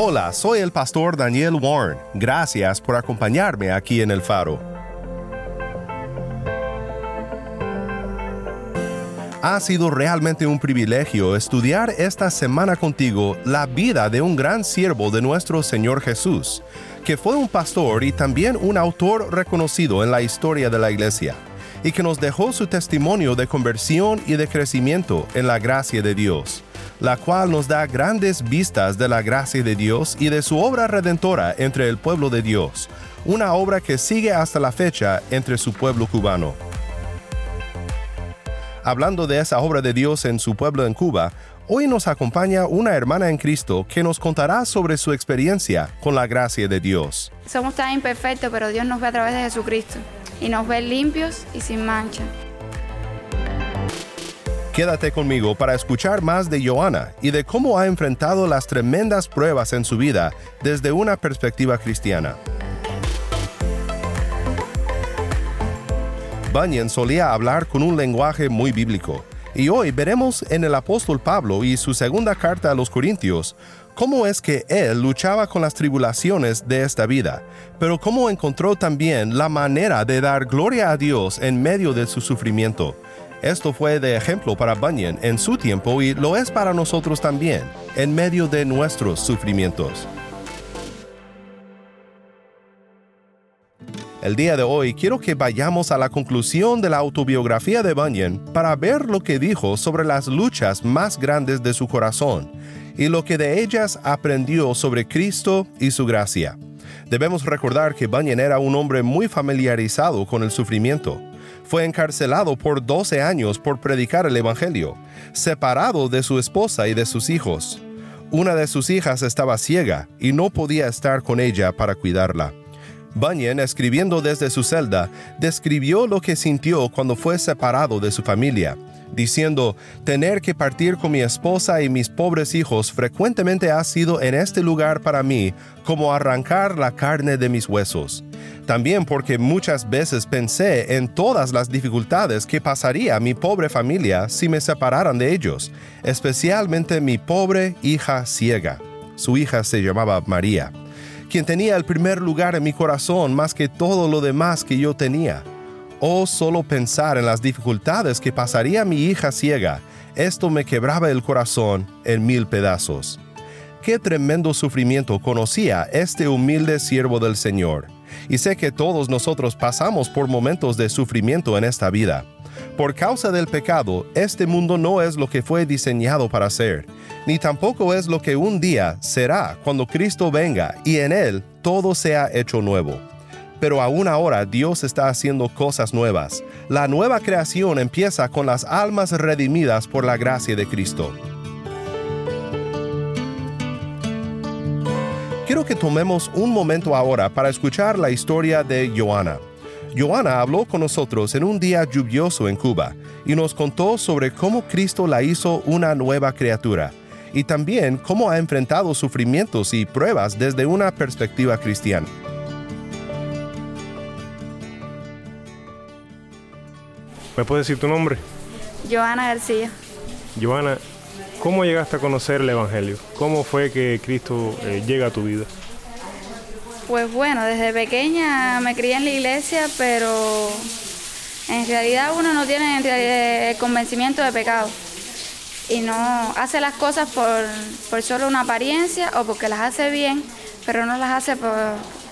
Hola, soy el pastor Daniel Warren. Gracias por acompañarme aquí en El Faro. Ha sido realmente un privilegio estudiar esta semana contigo la vida de un gran siervo de nuestro Señor Jesús, que fue un pastor y también un autor reconocido en la historia de la iglesia, y que nos dejó su testimonio de conversión y de crecimiento en la gracia de Dios, la cual nos da grandes vistas de la gracia de Dios y de su obra redentora entre el pueblo de Dios, una obra que sigue hasta la fecha entre su pueblo cubano. Hablando de esa obra de Dios en su pueblo en Cuba, hoy nos acompaña una hermana en Cristo que nos contará sobre su experiencia con la gracia de Dios. Somos tan imperfectos, pero Dios nos ve a través de Jesucristo y nos ve limpios y sin mancha. Quédate conmigo para escuchar más de Joana y de cómo ha enfrentado las tremendas pruebas en su vida desde una perspectiva cristiana. Bunyan solía hablar con un lenguaje muy bíblico, y hoy veremos en el apóstol Pablo y su segunda carta a los Corintios cómo es que él luchaba con las tribulaciones de esta vida, pero cómo encontró también la manera de dar gloria a Dios en medio de su sufrimiento. Esto fue de ejemplo para Bunyan en su tiempo y lo es para nosotros también, en medio de nuestros sufrimientos. El día de hoy quiero que vayamos a la conclusión de la autobiografía de Bunyan para ver lo que dijo sobre las luchas más grandes de su corazón y lo que de ellas aprendió sobre Cristo y su gracia. Debemos recordar que Bunyan era un hombre muy familiarizado con el sufrimiento. Fue encarcelado por 12 años por predicar el Evangelio, separado de su esposa y de sus hijos. Una de sus hijas estaba ciega y no podía estar con ella para cuidarla. Bunyan, escribiendo desde su celda, describió lo que sintió cuando fue separado de su familia, diciendo, tener que partir con mi esposa y mis pobres hijos frecuentemente ha sido en este lugar para mí como arrancar la carne de mis huesos. También porque muchas veces pensé en todas las dificultades que pasaría mi pobre familia si me separaran de ellos, especialmente mi pobre hija ciega. Su hija se llamaba María quien tenía el primer lugar en mi corazón más que todo lo demás que yo tenía. Oh, solo pensar en las dificultades que pasaría mi hija ciega, esto me quebraba el corazón en mil pedazos. Qué tremendo sufrimiento conocía este humilde siervo del Señor. Y sé que todos nosotros pasamos por momentos de sufrimiento en esta vida. Por causa del pecado, este mundo no es lo que fue diseñado para ser, ni tampoco es lo que un día será cuando Cristo venga y en Él todo sea hecho nuevo. Pero aún ahora Dios está haciendo cosas nuevas. La nueva creación empieza con las almas redimidas por la gracia de Cristo. Quiero que tomemos un momento ahora para escuchar la historia de Joana. Joana habló con nosotros en un día lluvioso en Cuba y nos contó sobre cómo Cristo la hizo una nueva criatura y también cómo ha enfrentado sufrimientos y pruebas desde una perspectiva cristiana. ¿Me puedes decir tu nombre? Joana García. Joana, ¿cómo llegaste a conocer el Evangelio? ¿Cómo fue que Cristo eh, llega a tu vida? Pues bueno, desde pequeña me crié en la iglesia, pero en realidad uno no tiene el convencimiento de pecado y no hace las cosas por, solo una apariencia o porque las hace bien, pero no las hace por,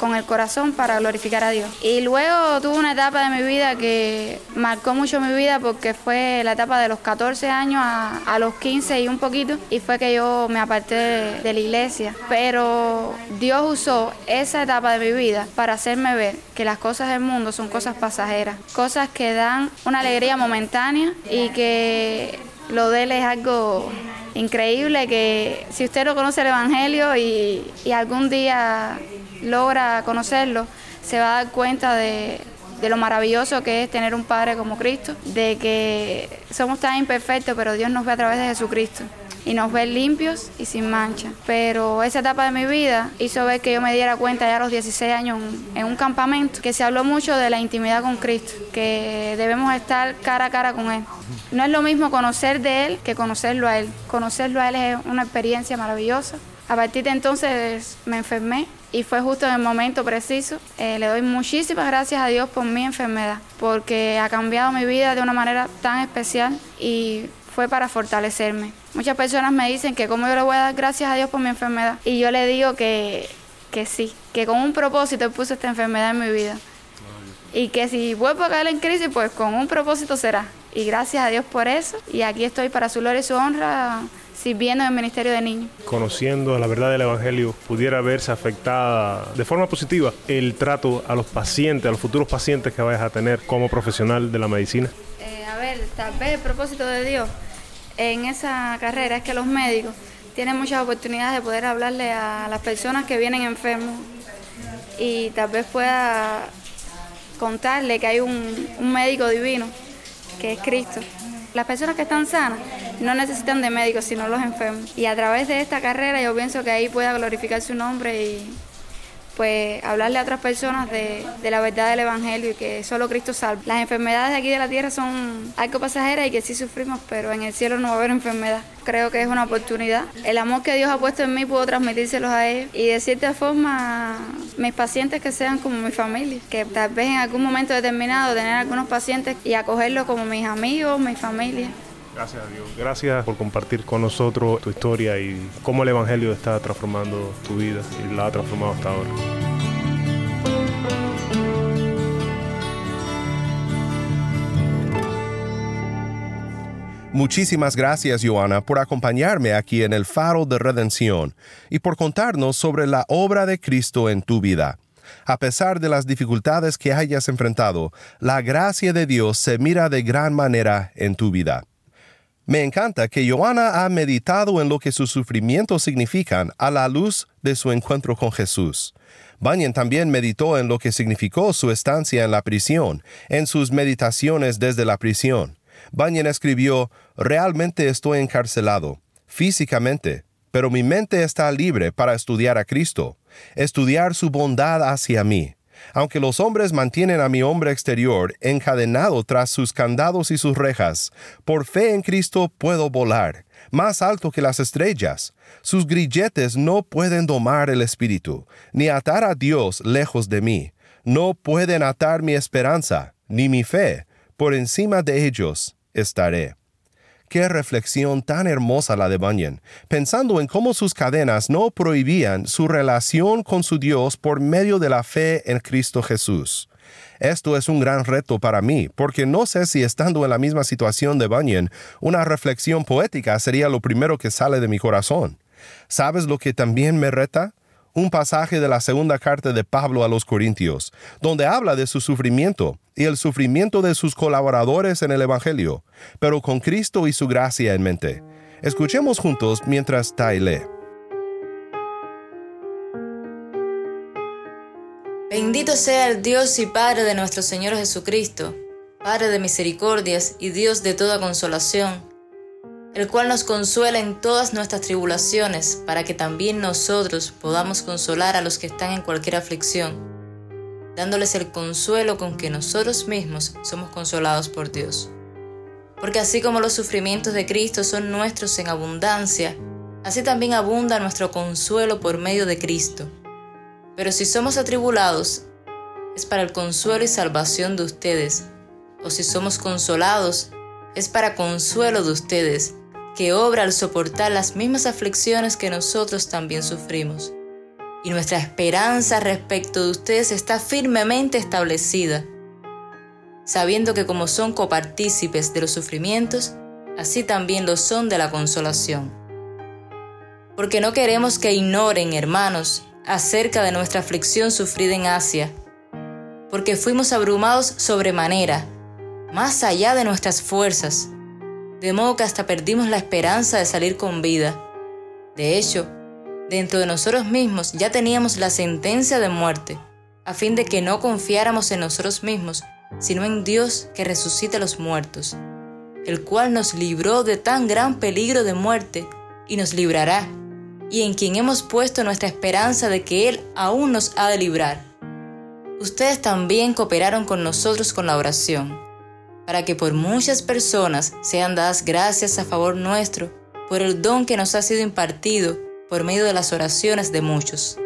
con el corazón para glorificar a Dios. Y luego tuve una etapa de mi vida que marcó mucho mi vida porque fue la etapa de los 14 años a, los 15 y un poquito, y fue que yo me aparté de, la iglesia. Pero Dios usó esa etapa de mi vida para hacerme ver que las cosas del mundo son cosas pasajeras, cosas que dan una alegría momentánea y que lo de él es algo increíble que si usted no conoce el Evangelio y, algún día logra conocerlo, se va a dar cuenta de, de lo maravilloso que es tener un Padre como Cristo, de que somos tan imperfectos, pero Dios nos ve a través de Jesucristo y nos ve limpios y sin mancha. Pero esa etapa de mi vida hizo ver que yo me diera cuenta ya a los 16 años en un campamento que se habló mucho de la intimidad con Cristo, que debemos estar cara a cara con Él. No es lo mismo conocer de Él que conocerlo a Él. Conocerlo a Él es una experiencia maravillosa. A partir de entonces me enfermé y fue justo en el momento preciso. Eh, le doy muchísimas gracias a Dios por mi enfermedad, porque ha cambiado mi vida de una manera tan especial y fue para fortalecerme. Muchas personas me dicen que cómo yo le voy a dar gracias a Dios por mi enfermedad. Y yo le digo que, que sí, que con un propósito puso esta enfermedad en mi vida. Y que si vuelvo a caer en crisis, pues con un propósito será. Y gracias a Dios por eso. Y aquí estoy para su gloria y su honra sirviendo en el Ministerio de Niños. Conociendo la verdad del Evangelio, pudiera verse afectada de forma positiva el trato a los pacientes, a los futuros pacientes que vayas a tener como profesional de la medicina. Eh, a ver, tal vez el propósito de Dios en esa carrera es que los médicos tienen muchas oportunidades de poder hablarle a las personas que vienen enfermos y tal vez pueda contarle que hay un, un médico divino, que es Cristo. Las personas que están sanas no necesitan de médicos, sino los enfermos. Y a través de esta carrera yo pienso que ahí pueda glorificar su nombre y pues hablarle a otras personas de, la verdad del Evangelio y que solo Cristo salva. Las enfermedades de aquí de la tierra son algo pasajeras y que sí sufrimos, pero en el cielo no va a haber enfermedad. Creo que es una oportunidad. El amor que Dios ha puesto en mí puedo transmitírselos a ellos y de cierta forma mis pacientes que sean como mi familia, que tal vez en algún momento determinado tener algunos pacientes y acogerlos como mis amigos, mi familia. Gracias a Dios. Gracias por compartir con nosotros tu historia y cómo el Evangelio está transformando tu vida y la ha transformado hasta ahora. Muchísimas gracias, Joana, por acompañarme aquí en el Faro de Redención y por contarnos sobre la obra de Cristo en tu vida. A pesar de las dificultades que hayas enfrentado, la gracia de Dios se mira de gran manera en tu vida. Me encanta que Joana ha meditado en lo que sus sufrimientos significan a la luz de su encuentro con Jesús. Bunyan también meditó en lo que significó su estancia en la prisión, en sus meditaciones desde la prisión. Bunyan escribió, Realmente estoy encarcelado, físicamente, pero mi mente está libre para estudiar a Cristo, estudiar su bondad hacia mí. Aunque los hombres mantienen a mi hombre exterior encadenado tras sus candados y sus rejas, por fe en Cristo puedo volar, más alto que las estrellas. Sus grilletes no pueden domar el espíritu, ni atar a Dios lejos de mí. No pueden atar mi esperanza, ni mi fe. Por encima de ellos estaré. Qué reflexión tan hermosa la de Bunyan, pensando en cómo sus cadenas no prohibían su relación con su Dios por medio de la fe en Cristo Jesús. Esto es un gran reto para mí, porque no sé si estando en la misma situación de Bunyan, una reflexión poética sería lo primero que sale de mi corazón. ¿Sabes lo que también me reta? Un pasaje de la segunda carta de Pablo a los Corintios, donde habla de su sufrimiento y el sufrimiento de sus colaboradores en el Evangelio, pero con Cristo y su gracia en mente. Escuchemos juntos mientras Tai Bendito sea el Dios y Padre de nuestro Señor Jesucristo, Padre de misericordias y Dios de toda consolación el cual nos consuela en todas nuestras tribulaciones, para que también nosotros podamos consolar a los que están en cualquier aflicción, dándoles el consuelo con que nosotros mismos somos consolados por Dios. Porque así como los sufrimientos de Cristo son nuestros en abundancia, así también abunda nuestro consuelo por medio de Cristo. Pero si somos atribulados, es para el consuelo y salvación de ustedes, o si somos consolados, es para consuelo de ustedes que obra al soportar las mismas aflicciones que nosotros también sufrimos. y nuestra esperanza respecto de ustedes está firmemente establecida, sabiendo que como son copartícipes de los sufrimientos, así también lo son de la consolación. Porque no queremos que ignoren, hermanos, acerca de nuestra aflicción sufrida en Asia, porque fuimos abrumados sobremanera, más allá de nuestras fuerzas, de modo que hasta perdimos la esperanza de salir con vida. De hecho, dentro de nosotros mismos ya teníamos la sentencia de muerte, a fin de que no confiáramos en nosotros mismos, sino en Dios que resucita a los muertos, el cual nos libró de tan gran peligro de muerte y nos librará, y en quien hemos puesto nuestra esperanza de que Él aún nos ha de librar. Ustedes también cooperaron con nosotros con la oración, para que por muchas personas sean dadas gracias a favor nuestro por el don que nos ha sido impartido por medio de las oraciones de muchos.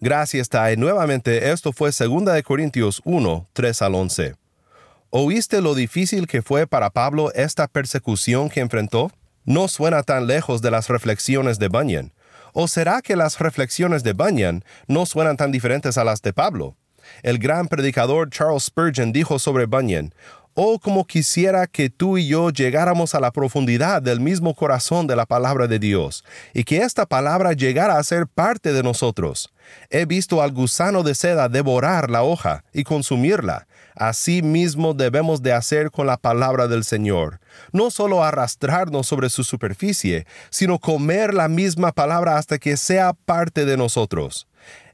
Gracias, Tai. Nuevamente, esto fue 2 Corintios 1, 3 al 11. ¿Oíste lo difícil que fue para Pablo esta persecución que enfrentó? No suena tan lejos de las reflexiones de Bunyan. ¿O será que las reflexiones de Bunyan no suenan tan diferentes a las de Pablo? El gran predicador Charles Spurgeon dijo sobre Bunyan, Oh, como quisiera que tú y yo llegáramos a la profundidad del mismo corazón de la palabra de Dios, y que esta palabra llegara a ser parte de nosotros. He visto al gusano de seda devorar la hoja y consumirla. Así mismo debemos de hacer con la palabra del Señor. No solo arrastrarnos sobre su superficie, sino comer la misma palabra hasta que sea parte de nosotros.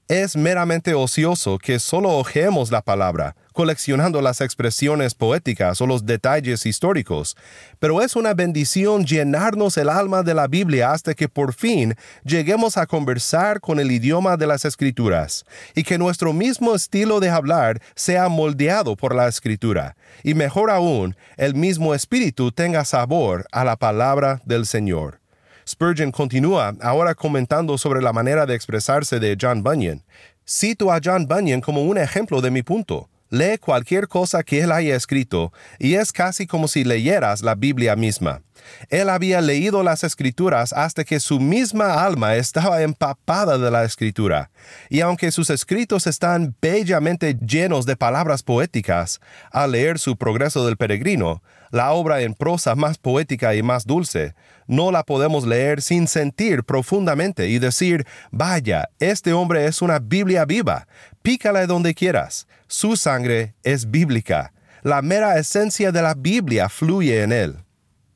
Es meramente ocioso que solo ojemos la palabra, coleccionando las expresiones poéticas o los detalles históricos, pero es una bendición llenarnos el alma de la Biblia hasta que por fin lleguemos a conversar con el idioma de las escrituras, y que nuestro mismo estilo de hablar sea moldeado por la escritura, y mejor aún, el mismo espíritu tenga sabor a la palabra del Señor. Spurgeon continúa ahora comentando sobre la manera de expresarse de John Bunyan. Cito a John Bunyan como un ejemplo de mi punto. Lee cualquier cosa que él haya escrito y es casi como si leyeras la Biblia misma. Él había leído las escrituras hasta que su misma alma estaba empapada de la escritura, y aunque sus escritos están bellamente llenos de palabras poéticas, al leer su Progreso del Peregrino, la obra en prosa más poética y más dulce, no la podemos leer sin sentir profundamente y decir, vaya, este hombre es una Biblia viva, pícala donde quieras, su sangre es bíblica, la mera esencia de la Biblia fluye en él.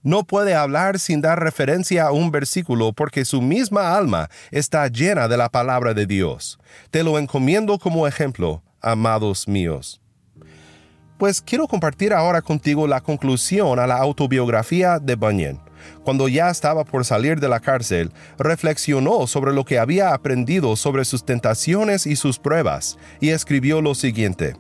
No puede hablar sin dar referencia a un versículo porque su misma alma está llena de la palabra de Dios. Te lo encomiendo como ejemplo, amados míos. Pues quiero compartir ahora contigo la conclusión a la autobiografía de Bunyan. Cuando ya estaba por salir de la cárcel, reflexionó sobre lo que había aprendido sobre sus tentaciones y sus pruebas, y escribió lo siguiente.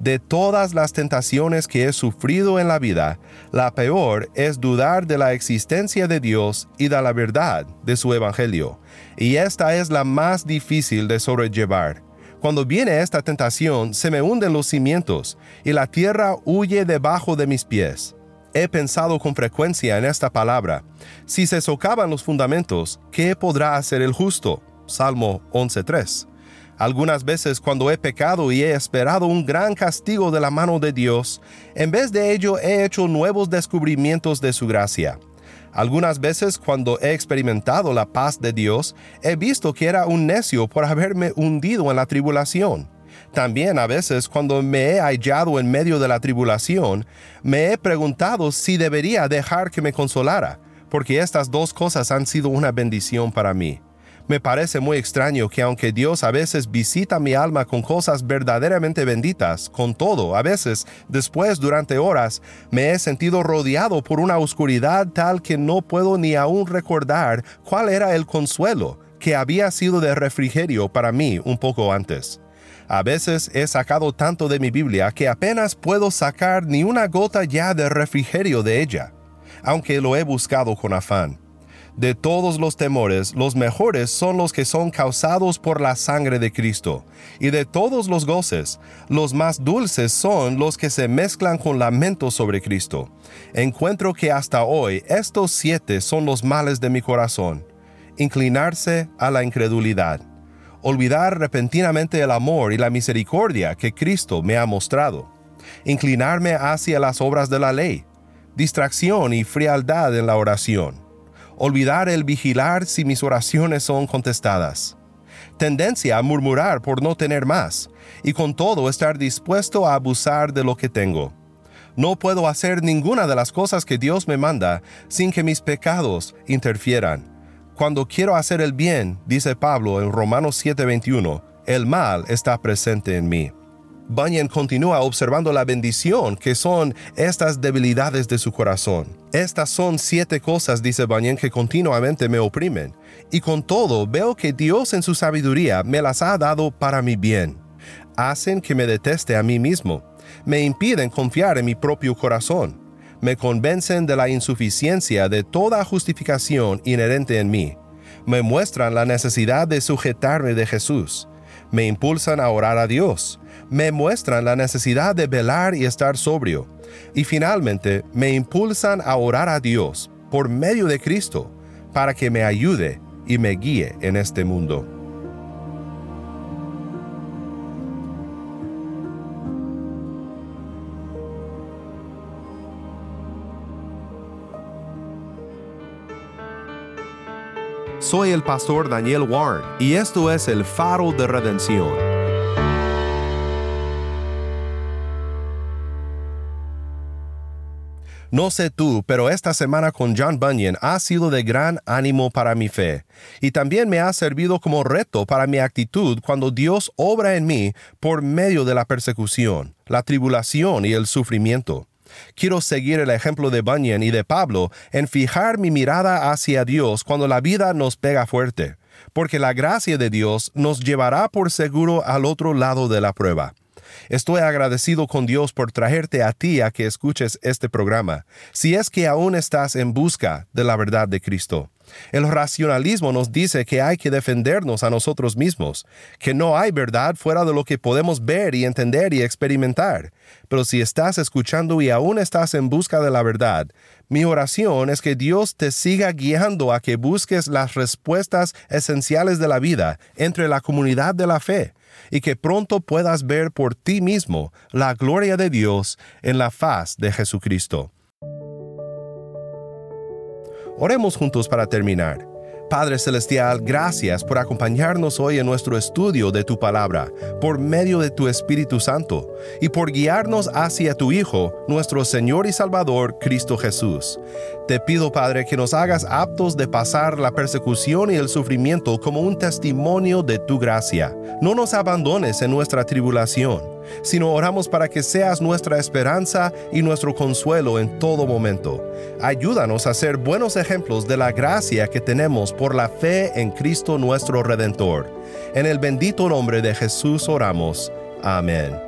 De todas las tentaciones que he sufrido en la vida, la peor es dudar de la existencia de Dios y de la verdad de su Evangelio, y esta es la más difícil de sobrellevar. Cuando viene esta tentación, se me hunden los cimientos, y la tierra huye debajo de mis pies. He pensado con frecuencia en esta palabra. Si se socavan los fundamentos, ¿qué podrá hacer el justo? Salmo 11.3. Algunas veces cuando he pecado y he esperado un gran castigo de la mano de Dios, en vez de ello he hecho nuevos descubrimientos de su gracia. Algunas veces cuando he experimentado la paz de Dios, he visto que era un necio por haberme hundido en la tribulación. También a veces cuando me he hallado en medio de la tribulación, me he preguntado si debería dejar que me consolara, porque estas dos cosas han sido una bendición para mí. Me parece muy extraño que aunque Dios a veces visita mi alma con cosas verdaderamente benditas, con todo, a veces, después durante horas, me he sentido rodeado por una oscuridad tal que no puedo ni aún recordar cuál era el consuelo que había sido de refrigerio para mí un poco antes. A veces he sacado tanto de mi Biblia que apenas puedo sacar ni una gota ya de refrigerio de ella, aunque lo he buscado con afán. De todos los temores, los mejores son los que son causados por la sangre de Cristo, y de todos los goces, los más dulces son los que se mezclan con lamentos sobre Cristo. Encuentro que hasta hoy estos siete son los males de mi corazón. Inclinarse a la incredulidad. Olvidar repentinamente el amor y la misericordia que Cristo me ha mostrado. Inclinarme hacia las obras de la ley. Distracción y frialdad en la oración olvidar el vigilar si mis oraciones son contestadas. Tendencia a murmurar por no tener más, y con todo estar dispuesto a abusar de lo que tengo. No puedo hacer ninguna de las cosas que Dios me manda sin que mis pecados interfieran. Cuando quiero hacer el bien, dice Pablo en Romanos 7:21, el mal está presente en mí. Bunyan continúa observando la bendición que son estas debilidades de su corazón. Estas son siete cosas, dice Bunyan, que continuamente me oprimen, y con todo veo que Dios en su sabiduría me las ha dado para mi bien. Hacen que me deteste a mí mismo, me impiden confiar en mi propio corazón, me convencen de la insuficiencia de toda justificación inherente en mí, me muestran la necesidad de sujetarme de Jesús, me impulsan a orar a Dios, me muestran la necesidad de velar y estar sobrio, y finalmente me impulsan a orar a Dios por medio de Cristo para que me ayude y me guíe en este mundo. Soy el pastor Daniel Warren y esto es el faro de redención No sé tú, pero esta semana con John Bunyan ha sido de gran ánimo para mi fe, y también me ha servido como reto para mi actitud cuando Dios obra en mí por medio de la persecución, la tribulación y el sufrimiento. Quiero seguir el ejemplo de Bunyan y de Pablo en fijar mi mirada hacia Dios cuando la vida nos pega fuerte, porque la gracia de Dios nos llevará por seguro al otro lado de la prueba. Estoy agradecido con Dios por traerte a ti a que escuches este programa, si es que aún estás en busca de la verdad de Cristo. El racionalismo nos dice que hay que defendernos a nosotros mismos, que no hay verdad fuera de lo que podemos ver y entender y experimentar. Pero si estás escuchando y aún estás en busca de la verdad, mi oración es que Dios te siga guiando a que busques las respuestas esenciales de la vida entre la comunidad de la fe y que pronto puedas ver por ti mismo la gloria de Dios en la faz de Jesucristo. Oremos juntos para terminar. Padre Celestial, gracias por acompañarnos hoy en nuestro estudio de tu palabra, por medio de tu Espíritu Santo, y por guiarnos hacia tu Hijo, nuestro Señor y Salvador, Cristo Jesús. Te pido, Padre, que nos hagas aptos de pasar la persecución y el sufrimiento como un testimonio de tu gracia. No nos abandones en nuestra tribulación, sino oramos para que seas nuestra esperanza y nuestro consuelo en todo momento. Ayúdanos a ser buenos ejemplos de la gracia que tenemos por la fe en Cristo nuestro Redentor. En el bendito nombre de Jesús oramos. Amén.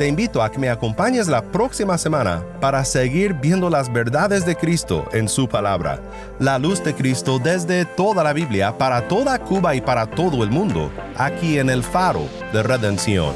Te invito a que me acompañes la próxima semana para seguir viendo las verdades de Cristo en su palabra, la luz de Cristo desde toda la Biblia para toda Cuba y para todo el mundo, aquí en el faro de redención.